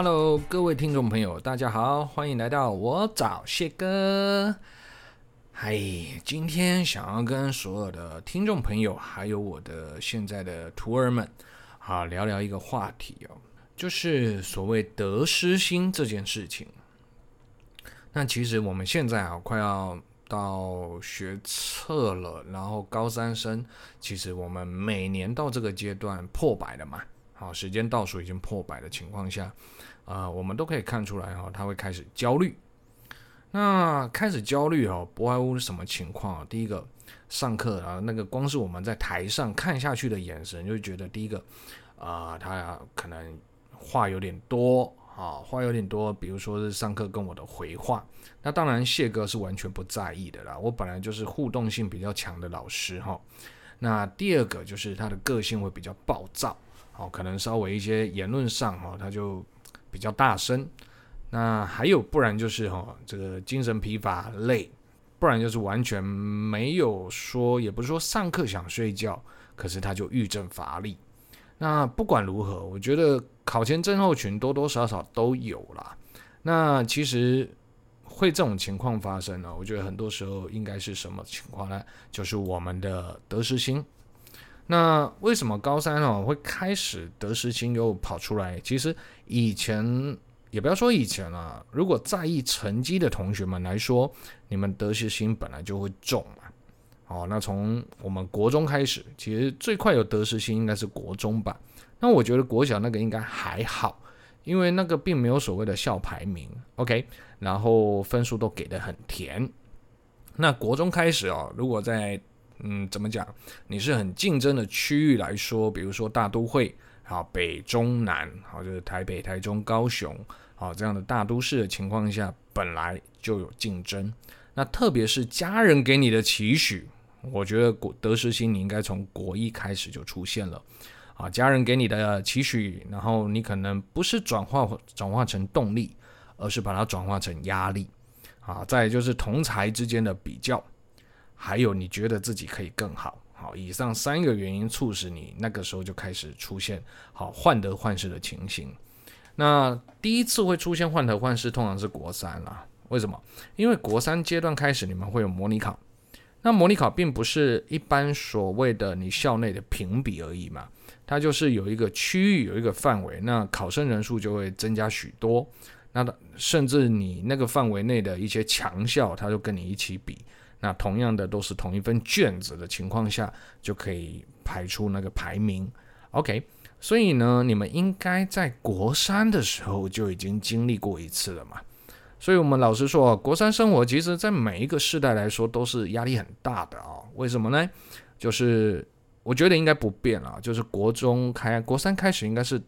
Hello，各位听众朋友，大家好，欢迎来到我找谢哥。嗨，今天想要跟所有的听众朋友，还有我的现在的徒儿们，啊，聊聊一个话题哦，就是所谓得失心这件事情。那其实我们现在啊，快要到学测了，然后高三生，其实我们每年到这个阶段破百了嘛。好，时间倒数已经破百的情况下，啊、我们都可以看出来哈、他会开始焦虑。那开始焦虑哦，不外乎是什么情况？第一个，上课啊，那个光是我们在台上看下去的眼神，就觉得第一个，啊、呃，他可能话有点多啊，话有点多。比如说是上课跟我的回话，那当然谢哥是完全不在意的啦。我本来就是互动性比较强的老师哈、那第二个就是他的个性会比较暴躁。哦，可能稍微一些言论上哈，他就比较大声。那还有，不然就是哈，这个精神疲乏累，不然就是完全没有说，也不是说上课想睡觉，可是他就郁症乏力。那不管如何，我觉得考前症候群多多少少都有啦。那其实会这种情况发生呢，我觉得很多时候应该是什么情况呢？就是我们的得失心。那为什么高三哦会开始得失心又跑出来？其实以前也不要说以前了，如果在意成绩的同学们来说，你们得失心本来就会重嘛。哦，那从我们国中开始，其实最快有得失心应该是国中吧。那我觉得国小那个应该还好，因为那个并没有所谓的校排名，OK，然后分数都给的很甜。那国中开始哦，如果在嗯，怎么讲？你是很竞争的区域来说，比如说大都会，好，北中南，好，就是台北、台中、高雄，好，这样的大都市的情况下，本来就有竞争。那特别是家人给你的期许，我觉得国得失心你应该从国一开始就出现了。啊，家人给你的期许，然后你可能不是转化转化成动力，而是把它转化成压力。啊，再就是同侪之间的比较。还有，你觉得自己可以更好，好，以上三个原因促使你那个时候就开始出现好患得患失的情形。那第一次会出现患得患失，通常是国三啦。为什么？因为国三阶段开始，你们会有模拟考。那模拟考并不是一般所谓的你校内的评比而已嘛，它就是有一个区域，有一个范围，那考生人数就会增加许多。那甚至你那个范围内的一些强校，它就跟你一起比。那同样的都是同一份卷子的情况下，就可以排出那个排名。OK，所以呢，你们应该在国三的时候就已经经历过一次了嘛。所以我们老实说，国三生活其实在每一个世代来说都是压力很大的啊。为什么呢？就是我觉得应该不变啊，就是国中开，国三开始应该是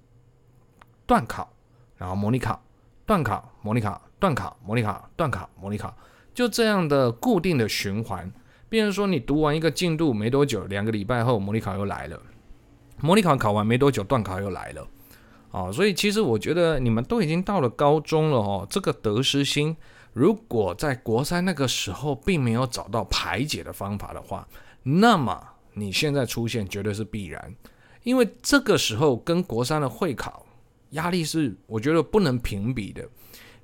段考，然后模拟考，段考，模拟考，段考，模拟考，段考，模拟考。就这样的固定的循环，比如说你读完一个进度没多久，两个礼拜后模拟考又来了，模拟考考完没多久，段考又来了，哦，所以其实我觉得你们都已经到了高中了哦，这个得失心，如果在国三那个时候并没有找到排解的方法的话，那么你现在出现绝对是必然，因为这个时候跟国三的会考压力是我觉得不能评比的，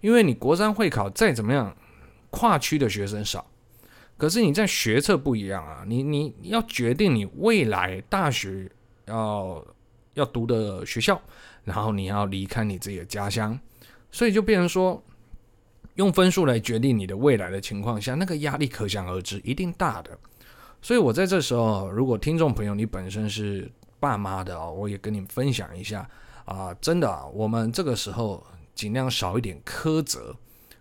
因为你国三会考再怎么样。跨区的学生少，可是你在学测不一样啊！你你要决定你未来大学要要读的学校，然后你要离开你自己的家乡，所以就变成说，用分数来决定你的未来的情况下，那个压力可想而知，一定大的。所以我在这时候，如果听众朋友你本身是爸妈的哦，我也跟你分享一下啊，真的啊，我们这个时候尽量少一点苛责。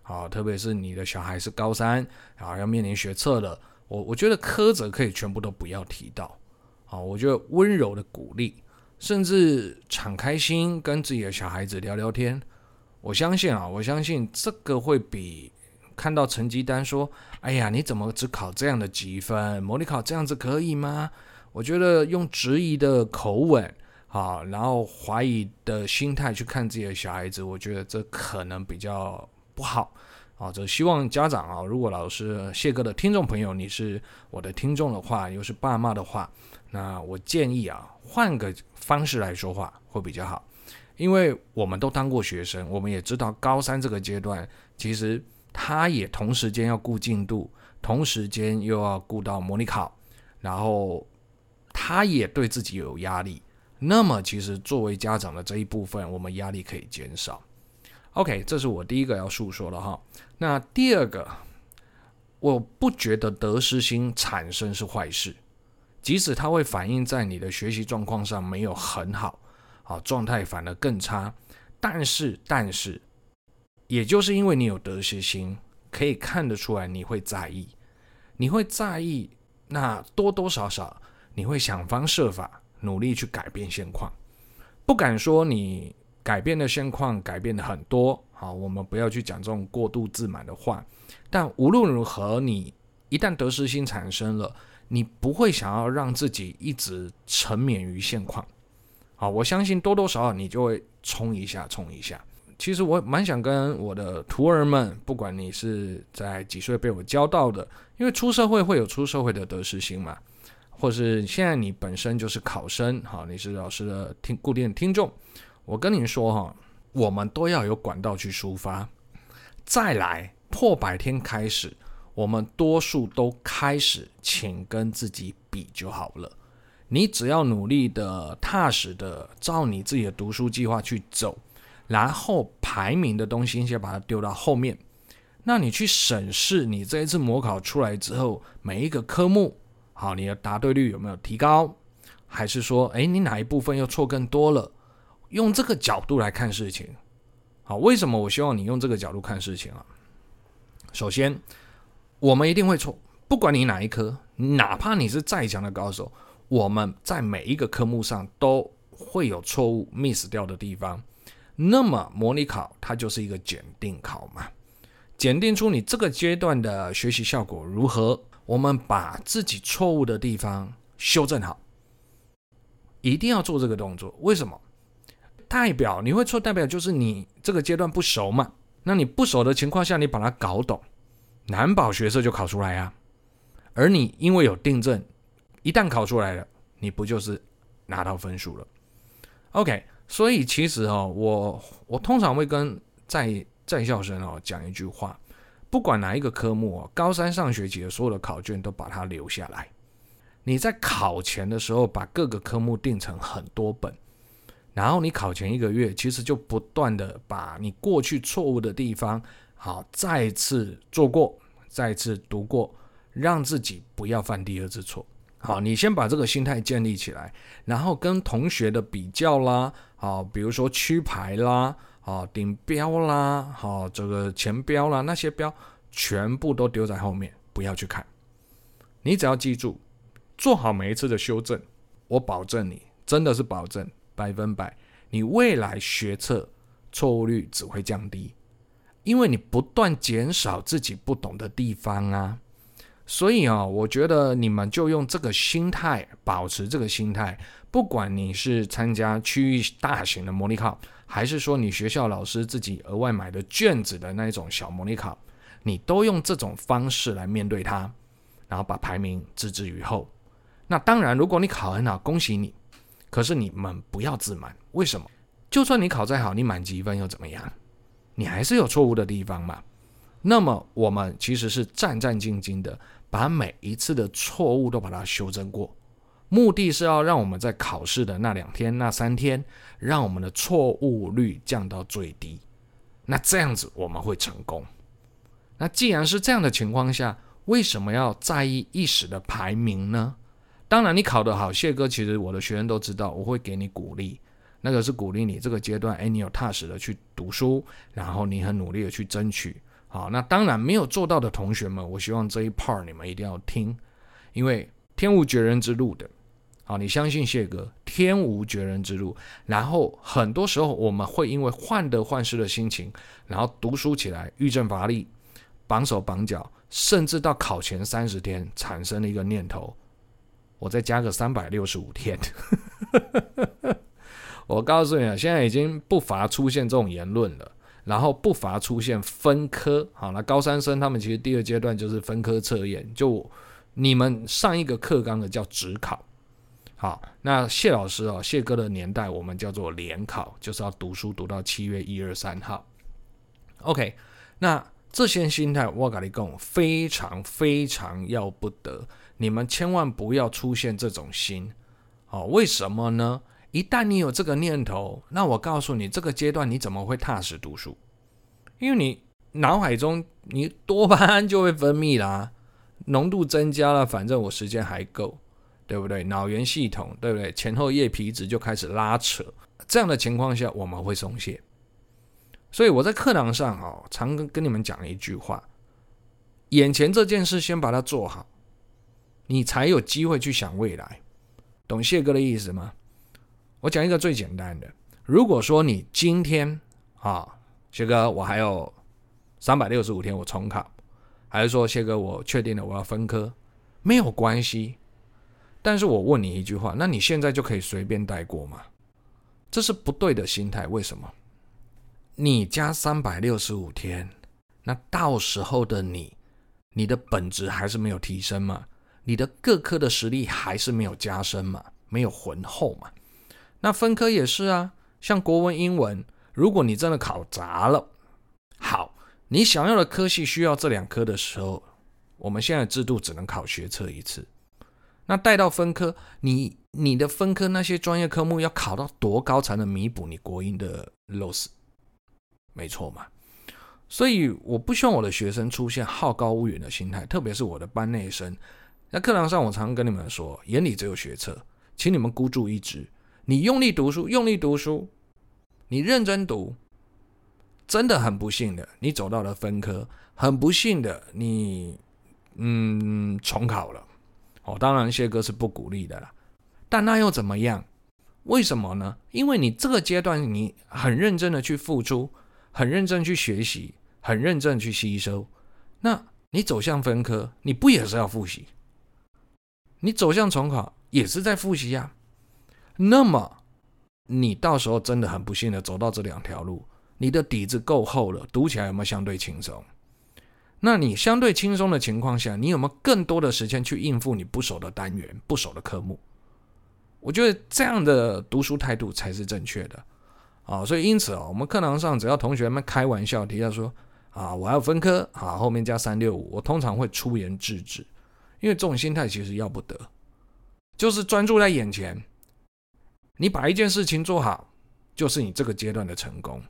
啊，特别是你的小孩是高三，啊，要面临学测了，我我觉得苛责可以全部都不要提到，啊，我觉得温柔的鼓励，甚至敞开心跟自己的小孩子聊聊天，我相信啊，我相信这个会比看到成绩单说，哎呀，你怎么只考这样的几分？模拟考这样子可以吗？我觉得用质疑的口吻，啊，然后怀疑的心态去看自己的小孩子，我觉得这可能比较。不好啊！这希望家长啊，如果老师谢哥的听众朋友，你是我的听众的话，又是爸妈的话，那我建议啊，换个方式来说话会比较好。因为我们都当过学生，我们也知道高三这个阶段，其实他也同时间要顾进度，同时间又要顾到模拟考，然后他也对自己有压力。那么，其实作为家长的这一部分，我们压力可以减少。OK，这是我第一个要诉说的哈。那第二个，我不觉得得失心产生是坏事，即使它会反映在你的学习状况上没有很好。好，状态反而更差。但是，但是，也就是因为你有得失心，可以看得出来你会在意，你会在意，那多多少少你会想方设法努力去改变现况。不敢说你改变的现况改变的很多，好，我们不要去讲这种过度自满的话。但无论如何，你一旦得失心产生了，你不会想要让自己一直沉湎于现况。好，我相信多多少少你就会冲一下，冲一下。其实我蛮想跟我的徒儿们，不管你是在几岁被我教到的，因为出社会会有出社会的得失心嘛，或是现在你本身就是考生，好，你是老师的听固定的听众，我跟你说哈，我们都要有管道去抒发。再来破百天开始，我们多数都开始，请跟自己比就好了。你只要努力的、踏实的，照你自己的读书计划去走，然后排名的东西先把它丢到后面。那你去审视你这一次模考出来之后，每一个科目，好，你的答对率有没有提高？还是说，诶，你哪一部分又错更多了？用这个角度来看事情。好，为什么我希望你用这个角度看事情啊？首先，我们一定会错，不管你哪一科，哪怕你是再强的高手。我们在每一个科目上都会有错误 miss 掉的地方，那么模拟考它就是一个检定考嘛，检定出你这个阶段的学习效果如何，我们把自己错误的地方修正好，一定要做这个动作。为什么？代表你会错，代表就是你这个阶段不熟嘛。那你不熟的情况下，你把它搞懂，难保学测就考出来啊。而你因为有订正。一旦考出来了，你不就是拿到分数了？OK，所以其实哦，我我通常会跟在在校生哦讲一句话：不管哪一个科目哦，高三上学期的所有的考卷都把它留下来。你在考前的时候把各个科目订成很多本，然后你考前一个月其实就不断的把你过去错误的地方好再次做过，再次读过，让自己不要犯第二次错。好，你先把这个心态建立起来，然后跟同学的比较啦，好，比如说区牌啦，好，顶标啦，好，这个前标啦，那些标全部都丢在后面，不要去看。你只要记住，做好每一次的修正，我保证你，真的是保证百分百，你未来学测错误率只会降低，因为你不断减少自己不懂的地方啊。所以啊，我觉得你们就用这个心态，保持这个心态，不管你是参加区域大型的模拟考，还是说你学校老师自己额外买的卷子的那一种小模拟考，你都用这种方式来面对它，然后把排名置之于后。那当然，如果你考很好，恭喜你。可是你们不要自满，为什么？就算你考再好，你满级分又怎么样？你还是有错误的地方嘛。那么我们其实是战战兢兢的。把每一次的错误都把它修正过，目的是要让我们在考试的那两天、那三天，让我们的错误率降到最低。那这样子我们会成功。那既然是这样的情况下，为什么要在意一时的排名呢？当然，你考得好，谢哥，其实我的学生都知道，我会给你鼓励。那个是鼓励你这个阶段，诶，你有踏实的去读书，然后你很努力的去争取。好，那当然没有做到的同学们，我希望这一 part 你们一定要听，因为天无绝人之路的。好，你相信谢哥，天无绝人之路。然后很多时候我们会因为患得患失的心情，然后读书起来欲振乏力，绑手绑脚，甚至到考前三十天产生了一个念头，我再加个三百六十五天。我告诉你啊，现在已经不乏出现这种言论了。然后不乏出现分科，好，那高三生他们其实第二阶段就是分科测验，就你们上一个课纲的叫职考，好，那谢老师哦，谢哥的年代我们叫做联考，就是要读书读到七月一二三号。OK，那这些心态我跟你讲，非常非常要不得，你们千万不要出现这种心。哦，为什么呢？一旦你有这个念头，那我告诉你，这个阶段你怎么会踏实读书？因为你脑海中你多巴胺就会分泌啦，浓度增加了，反正我时间还够。对不对？脑源系统，对不对？前后叶皮质就开始拉扯，这样的情况下，我们会松懈。所以我在课堂上哦，常跟跟你们讲一句话：眼前这件事先把它做好，你才有机会去想未来。懂谢哥的意思吗？我讲一个最简单的：如果说你今天啊，谢哥，我还有三百六十五天我重考，还是说谢哥，我确定了我要分科，没有关系。但是我问你一句话，那你现在就可以随便带过吗？这是不对的心态。为什么？你加三百六十五天，那到时候的你，你的本质还是没有提升嘛？你的各科的实力还是没有加深嘛？没有浑厚嘛？那分科也是啊，像国文、英文，如果你真的考砸了，好，你想要的科系需要这两科的时候，我们现在制度只能考学测一次。那带到分科，你你的分科那些专业科目要考到多高才能弥补你国英的 loss？没错嘛。所以我不希望我的学生出现好高骛远的心态，特别是我的班内生。在课堂上，我常常跟你们说，眼里只有学测，请你们孤注一掷，你用力读书，用力读书，你认真读。真的很不幸的，你走到了分科，很不幸的，你嗯重考了。哦，当然谢哥是不鼓励的啦，但那又怎么样？为什么呢？因为你这个阶段你很认真的去付出，很认真去学习，很认真去吸收，那你走向分科，你不也是要复习？你走向重考也是在复习呀。那么你到时候真的很不幸的走到这两条路，你的底子够厚了，读起来有没有相对轻松？那你相对轻松的情况下，你有没有更多的时间去应付你不熟的单元、不熟的科目？我觉得这样的读书态度才是正确的啊！所以因此啊，我们课堂上只要同学们开玩笑提到说啊，我要分科啊，后面加三六五，我通常会出言制止，因为这种心态其实要不得，就是专注在眼前，你把一件事情做好，就是你这个阶段的成功，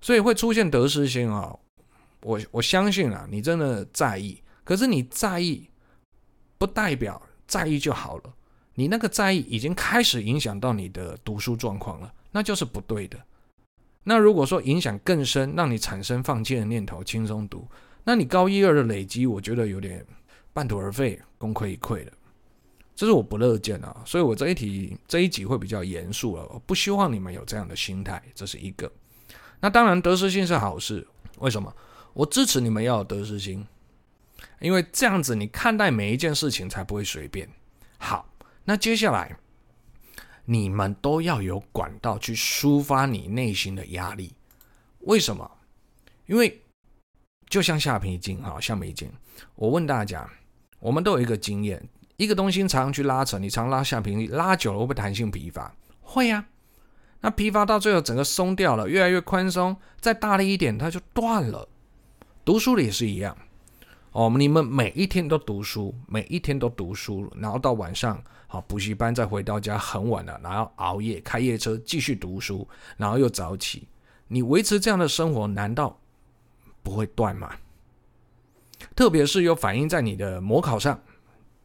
所以会出现得失心啊。我我相信啊，你真的在意，可是你在意，不代表在意就好了。你那个在意已经开始影响到你的读书状况了，那就是不对的。那如果说影响更深，让你产生放弃的念头，轻松读，那你高一二的累积，我觉得有点半途而废，功亏一篑了。这是我不乐见啊，所以我这一题这一集会比较严肃了，我不希望你们有这样的心态，这是一个。那当然得失心是好事，为什么？我支持你们要有得失心，因为这样子你看待每一件事情才不会随便。好，那接下来你们都要有管道去抒发你内心的压力。为什么？因为就像橡皮筋哈，橡皮筋。我问大家，我们都有一个经验，一个东西常去拉扯，你常拉橡皮筋，拉久了会不会弹性疲乏？会呀。那疲乏到最后整个松掉了，越来越宽松，再大力一点，它就断了。读书的也是一样，哦，你们每一天都读书，每一天都读书，然后到晚上，好补习班再回到家很晚了，然后熬夜开夜车继续读书，然后又早起，你维持这样的生活，难道不会断吗？特别是有反映在你的模考上，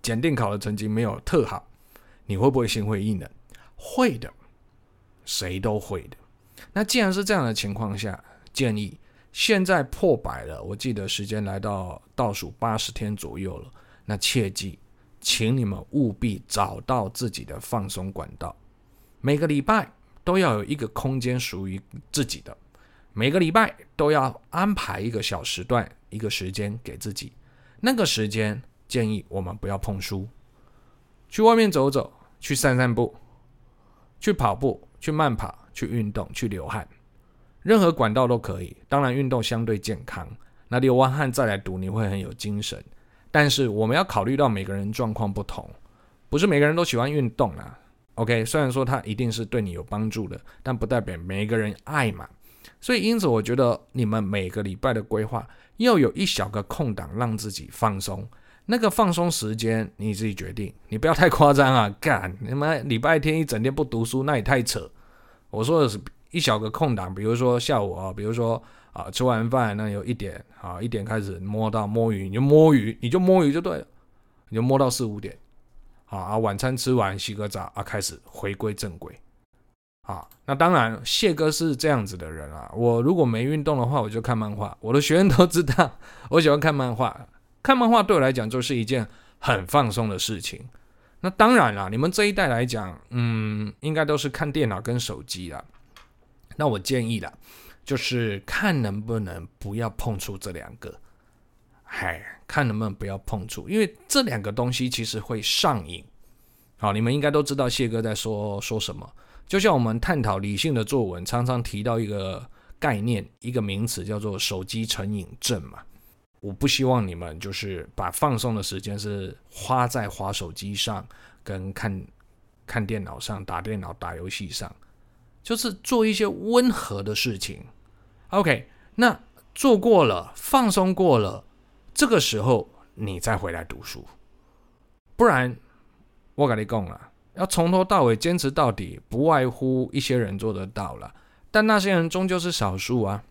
检定考的成绩没有特好，你会不会心灰意冷？会的，谁都会的。那既然是这样的情况下，建议。现在破百了，我记得时间来到倒数八十天左右了。那切记，请你们务必找到自己的放松管道。每个礼拜都要有一个空间属于自己的，每个礼拜都要安排一个小时段、一个时间给自己。那个时间建议我们不要碰书，去外面走走，去散散步，去跑步，去慢跑，去运动，去流汗。任何管道都可以，当然运动相对健康。那流完汗再来读，你会很有精神。但是我们要考虑到每个人状况不同，不是每个人都喜欢运动啊。OK，虽然说它一定是对你有帮助的，但不代表每一个人爱嘛。所以因此，我觉得你们每个礼拜的规划要有一小个空档，让自己放松。那个放松时间你自己决定，你不要太夸张啊！干，你妈礼拜天一整天不读书，那也太扯。我说的是一小个空档，比如说下午啊，比如说啊吃完饭那有一点啊一点开始摸到摸鱼，你就摸鱼，你就摸鱼就对了，你就摸到四五点。啊啊！晚餐吃完，洗个澡啊，开始回归正轨。啊，那当然，谢哥是这样子的人啊。我如果没运动的话，我就看漫画。我的学员都知道，我喜欢看漫画。看漫画对我来讲就是一件很放松的事情。那当然啦，你们这一代来讲，嗯，应该都是看电脑跟手机啦。那我建议啦，就是看能不能不要碰触这两个。嗨，看能不能不要碰触，因为这两个东西其实会上瘾。好，你们应该都知道谢哥在说说什么。就像我们探讨理性的作文，常常提到一个概念、一个名词，叫做“手机成瘾症”嘛。我不希望你们就是把放松的时间是花在滑手机上、跟看看电脑上、打电脑、打游戏上，就是做一些温和的事情。OK，那做过了，放松过了。这个时候你再回来读书，不然我跟你讲了，要从头到尾坚持到底，不外乎一些人做得到了，但那些人终究是少数啊。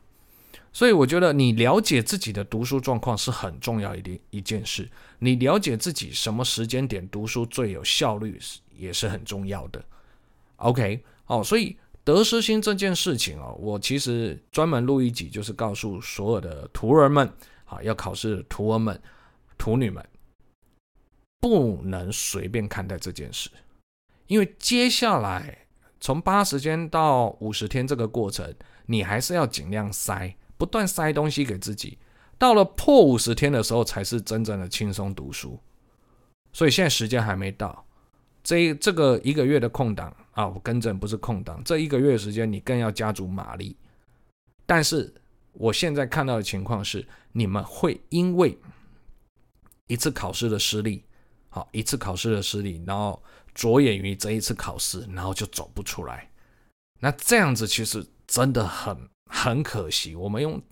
所以我觉得你了解自己的读书状况是很重要一点一件事，你了解自己什么时间点读书最有效率也是很重要的。OK，哦，所以得失心这件事情哦，我其实专门录一集，就是告诉所有的徒儿们。啊，要考试的徒儿们、徒女们，不能随便看待这件事，因为接下来从八十天到五十天这个过程，你还是要尽量塞，不断塞东西给自己。到了破五十天的时候，才是真正的轻松读书。所以现在时间还没到，这这个一个月的空档啊，我更正不是空档，这一个月时间你更要加足马力。但是。我现在看到的情况是，你们会因为一次考试的失利，好，一次考试的失利，然后着眼于这一次考试，然后就走不出来。那这样子其实真的很很可惜。我们用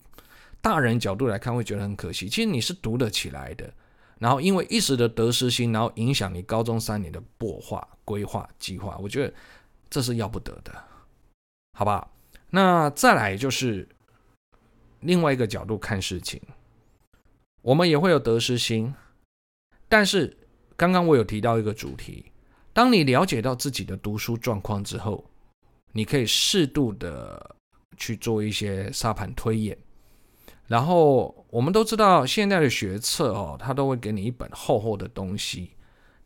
大人角度来看，会觉得很可惜。其实你是读得起来的，然后因为一时的得失心，然后影响你高中三年的破划、规划、计划。我觉得这是要不得的，好吧？那再来就是。另外一个角度看事情，我们也会有得失心，但是刚刚我有提到一个主题，当你了解到自己的读书状况之后，你可以适度的去做一些沙盘推演。然后我们都知道现在的学测哦，它都会给你一本厚厚的东西。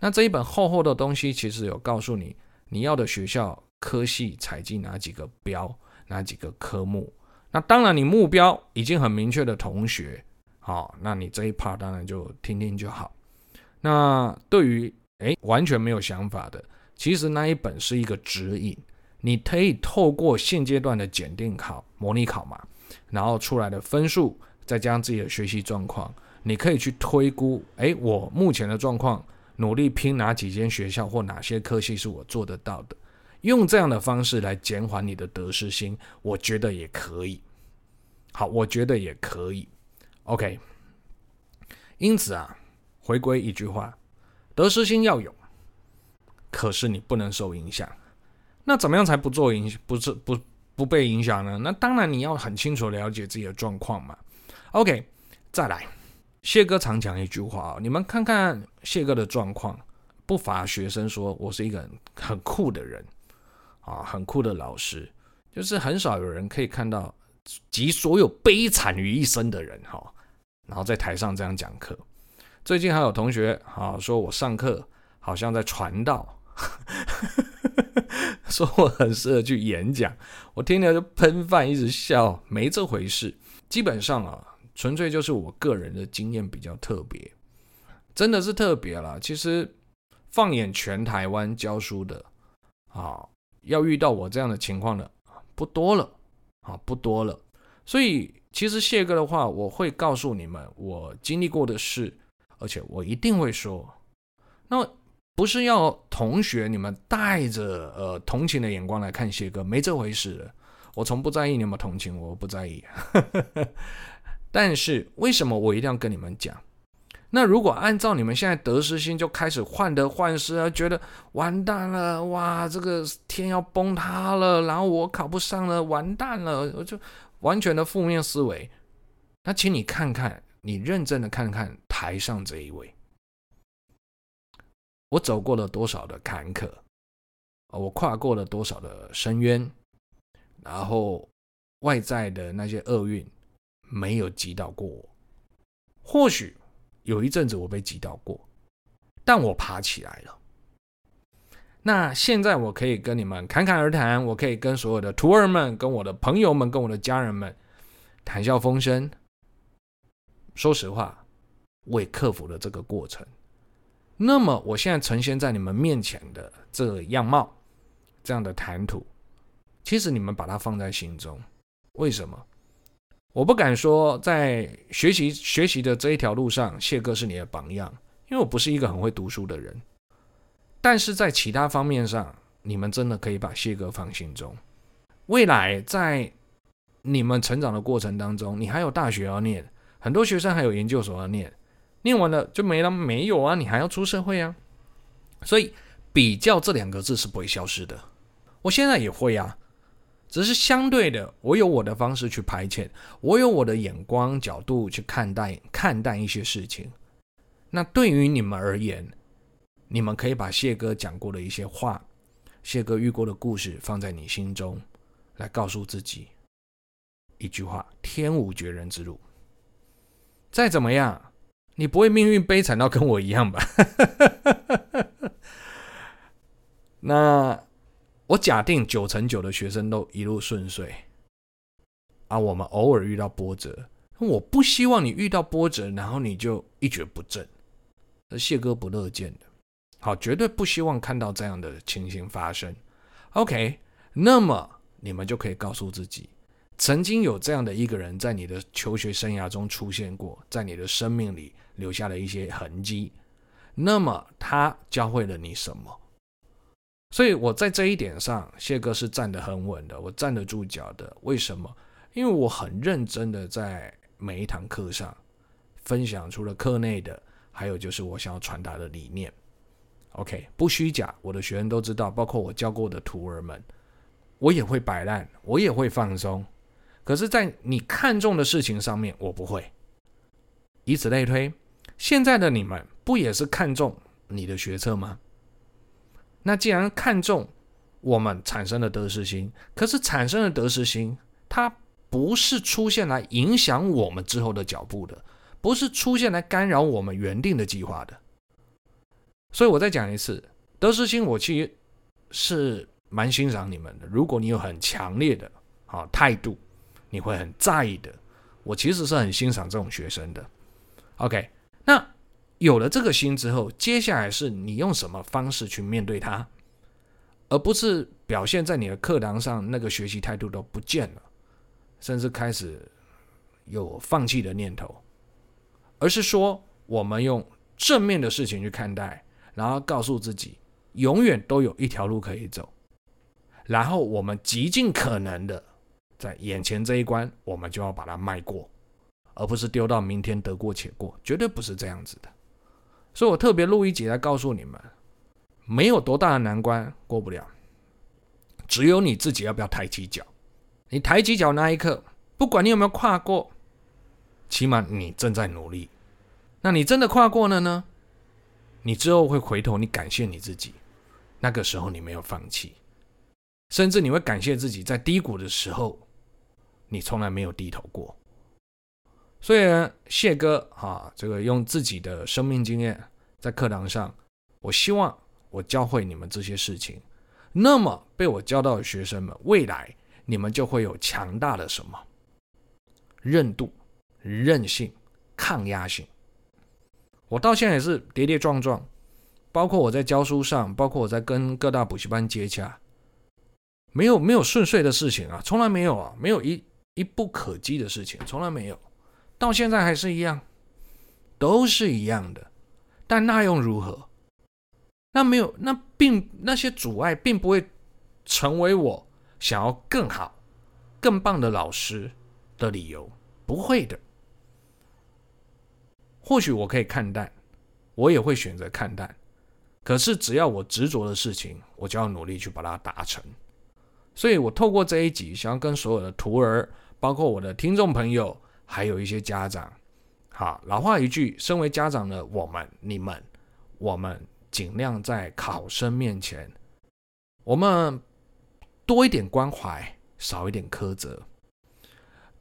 那这一本厚厚的东西其实有告诉你你要的学校科系采进哪几个标，哪几个科目。那当然，你目标已经很明确的同学，好，那你这一 part 当然就听听就好。那对于诶完全没有想法的，其实那一本是一个指引，你可以透过现阶段的检定考、模拟考嘛，然后出来的分数，再加上自己的学习状况，你可以去推估，诶，我目前的状况，努力拼哪几间学校或哪些科系是我做得到的。用这样的方式来减缓你的得失心，我觉得也可以。好，我觉得也可以。OK，因此啊，回归一句话，得失心要有，可是你不能受影响。那怎么样才不做影？不是不不被影响呢？那当然你要很清楚了解自己的状况嘛。OK，再来，谢哥常讲一句话哦，你们看看谢哥的状况，不乏学生说我是一个很，很酷的人。啊，很酷的老师，就是很少有人可以看到集所有悲惨于一身的人哈，然后在台上这样讲课。最近还有同学啊说我上课好像在传道，说我很适合去演讲，我听了就喷饭，一直笑，没这回事。基本上啊，纯粹就是我个人的经验比较特别，真的是特别啦。其实放眼全台湾教书的啊。要遇到我这样的情况的不多了啊，不多了。所以其实谢哥的话，我会告诉你们我经历过的事，而且我一定会说。那不是要同学你们带着呃同情的眼光来看谢哥，没这回事。我从不在意你有没有同情我，不在意。但是为什么我一定要跟你们讲？那如果按照你们现在得失心就开始患得患失啊，觉得完蛋了，哇，这个天要崩塌了，然后我考不上了，完蛋了，我就完全的负面思维。那请你看看，你认真的看看台上这一位。我走过了多少的坎坷，我跨过了多少的深渊，然后外在的那些厄运没有击倒过我。或许有一阵子我被击倒过，但我爬起来了。那现在我可以跟你们侃侃而谈，我可以跟所有的徒儿们、跟我的朋友们、跟我的家人们谈笑风生。说实话，我也克服了这个过程。那么，我现在呈现在你们面前的这个样貌，这样的谈吐，其实你们把它放在心中。为什么？我不敢说在学习学习的这一条路上，谢哥是你的榜样，因为我不是一个很会读书的人。但是在其他方面上，你们真的可以把谢哥放心中。未来在你们成长的过程当中，你还有大学要念，很多学生还有研究所要念。念完了就没了？没有啊，你还要出社会啊。所以比较这两个字是不会消失的。我现在也会啊，只是相对的，我有我的方式去排遣，我有我的眼光角度去看待看待一些事情。那对于你们而言，你们可以把谢哥讲过的一些话，谢哥遇过的故事放在你心中，来告诉自己一句话：天无绝人之路。再怎么样。你不会命运悲惨到跟我一样吧？那我假定九成九的学生都一路顺遂啊，我们偶尔遇到波折，我不希望你遇到波折，然后你就一蹶不振，谢哥不乐见的。好，绝对不希望看到这样的情形发生。OK，那么你们就可以告诉自己，曾经有这样的一个人在你的求学生涯中出现过，在你的生命里。留下了一些痕迹，那么他教会了你什么？所以我在这一点上，谢哥是站得很稳的，我站得住脚的。为什么？因为我很认真的在每一堂课上分享，除了课内的，还有就是我想要传达的理念。OK，不虚假，我的学生都知道，包括我教过的徒儿们，我也会摆烂，我也会放松，可是，在你看重的事情上面，我不会。以此类推。现在的你们不也是看重你的学策吗？那既然看重，我们产生了得失心，可是产生了得失心，它不是出现来影响我们之后的脚步的，不是出现来干扰我们原定的计划的。所以我再讲一次，得失心，我其实是蛮欣赏你们的。如果你有很强烈的啊态度，你会很在意的，我其实是很欣赏这种学生的。OK。那有了这个心之后，接下来是你用什么方式去面对他，而不是表现在你的课堂上那个学习态度都不见了，甚至开始有放弃的念头，而是说我们用正面的事情去看待，然后告诉自己永远都有一条路可以走，然后我们极尽可能的在眼前这一关，我们就要把它迈过。而不是丢到明天得过且过，绝对不是这样子的。所以我特别录一集来告诉你们，没有多大的难关过不了，只有你自己要不要抬起脚。你抬起脚那一刻，不管你有没有跨过，起码你正在努力。那你真的跨过了呢？你之后会回头，你感谢你自己，那个时候你没有放弃，甚至你会感谢自己在低谷的时候，你从来没有低头过。所以呢，谢哥哈，这个用自己的生命经验在课堂上，我希望我教会你们这些事情，那么被我教到的学生们，未来你们就会有强大的什么韧度、韧性、抗压性。我到现在也是跌跌撞撞，包括我在教书上，包括我在跟各大补习班接洽，没有没有顺遂的事情啊，从来没有啊，没有一一不可及的事情，从来没有。到现在还是一样，都是一样的，但那又如何？那没有，那并那些阻碍并不会成为我想要更好、更棒的老师的理由，不会的。或许我可以看淡，我也会选择看淡。可是只要我执着的事情，我就要努力去把它达成。所以我透过这一集，想要跟所有的徒儿，包括我的听众朋友，还有一些家长，好，老话一句，身为家长的我们、你们，我们尽量在考生面前，我们多一点关怀，少一点苛责，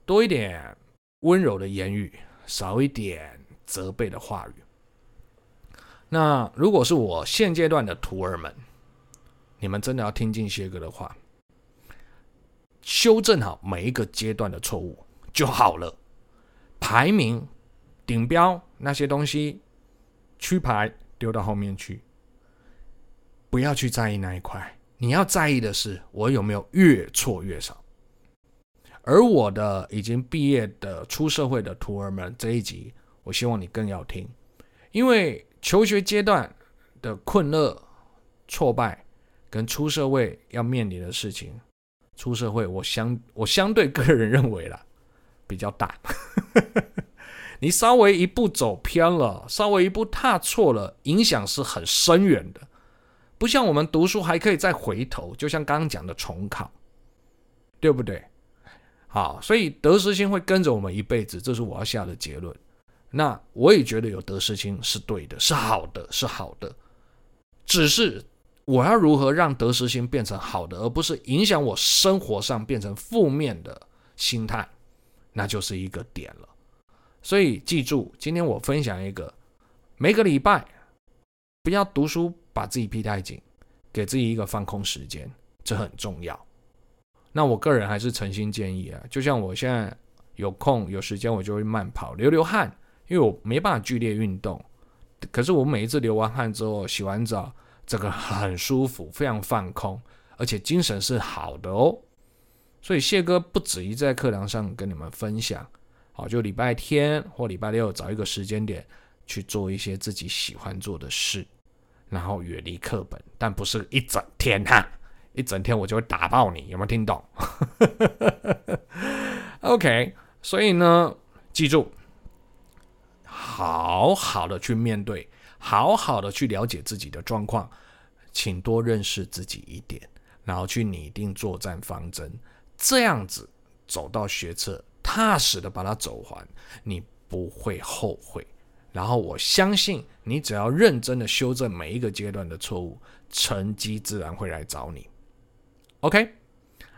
多一点温柔的言语，少一点责备的话语。那如果是我现阶段的徒儿们，你们真的要听进些哥的话，修正好每一个阶段的错误就好了。排名、顶标那些东西，区牌丢到后面去，不要去在意那一块。你要在意的是我有没有越错越少。而我的已经毕业的出社会的徒儿们，这一集我希望你更要听，因为。求学阶段的困厄、挫败，跟出社会要面临的事情，出社会我相我相对个人认为啦，比较大。你稍微一步走偏了，稍微一步踏错了，影响是很深远的。不像我们读书还可以再回头，就像刚刚讲的重考，对不对？好，所以得失心会跟着我们一辈子，这是我要下的结论。那我也觉得有得失心是对的，是好的，是好的。只是我要如何让得失心变成好的，而不是影响我生活上变成负面的心态，那就是一个点了。所以记住，今天我分享一个，每个礼拜不要读书把自己逼太紧，给自己一个放空时间，这很重要。那我个人还是诚心建议啊，就像我现在有空有时间，我就会慢跑，流流汗。因为我没办法剧烈运动，可是我每一次流完汗之后洗完澡，这个很舒服，非常放空，而且精神是好的哦。所以谢哥不止一在课堂上跟你们分享，好，就礼拜天或礼拜六找一个时间点去做一些自己喜欢做的事，然后远离课本，但不是一整天哈，一整天我就会打爆你，有没有听懂？OK，所以呢，记住。好好的去面对，好好的去了解自己的状况，请多认识自己一点，然后去拟定作战方针，这样子走到学测，踏实的把它走完，你不会后悔。然后我相信，你只要认真的修正每一个阶段的错误，成绩自然会来找你。OK，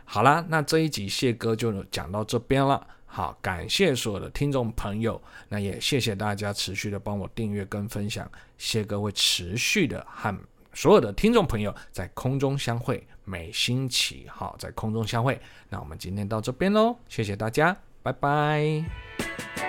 好啦，那这一集谢哥就讲到这边了。好，感谢所有的听众朋友，那也谢谢大家持续的帮我订阅跟分享，谢哥会持续的和所有的听众朋友在空中相会，每星期好在空中相会，那我们今天到这边喽，谢谢大家，拜拜。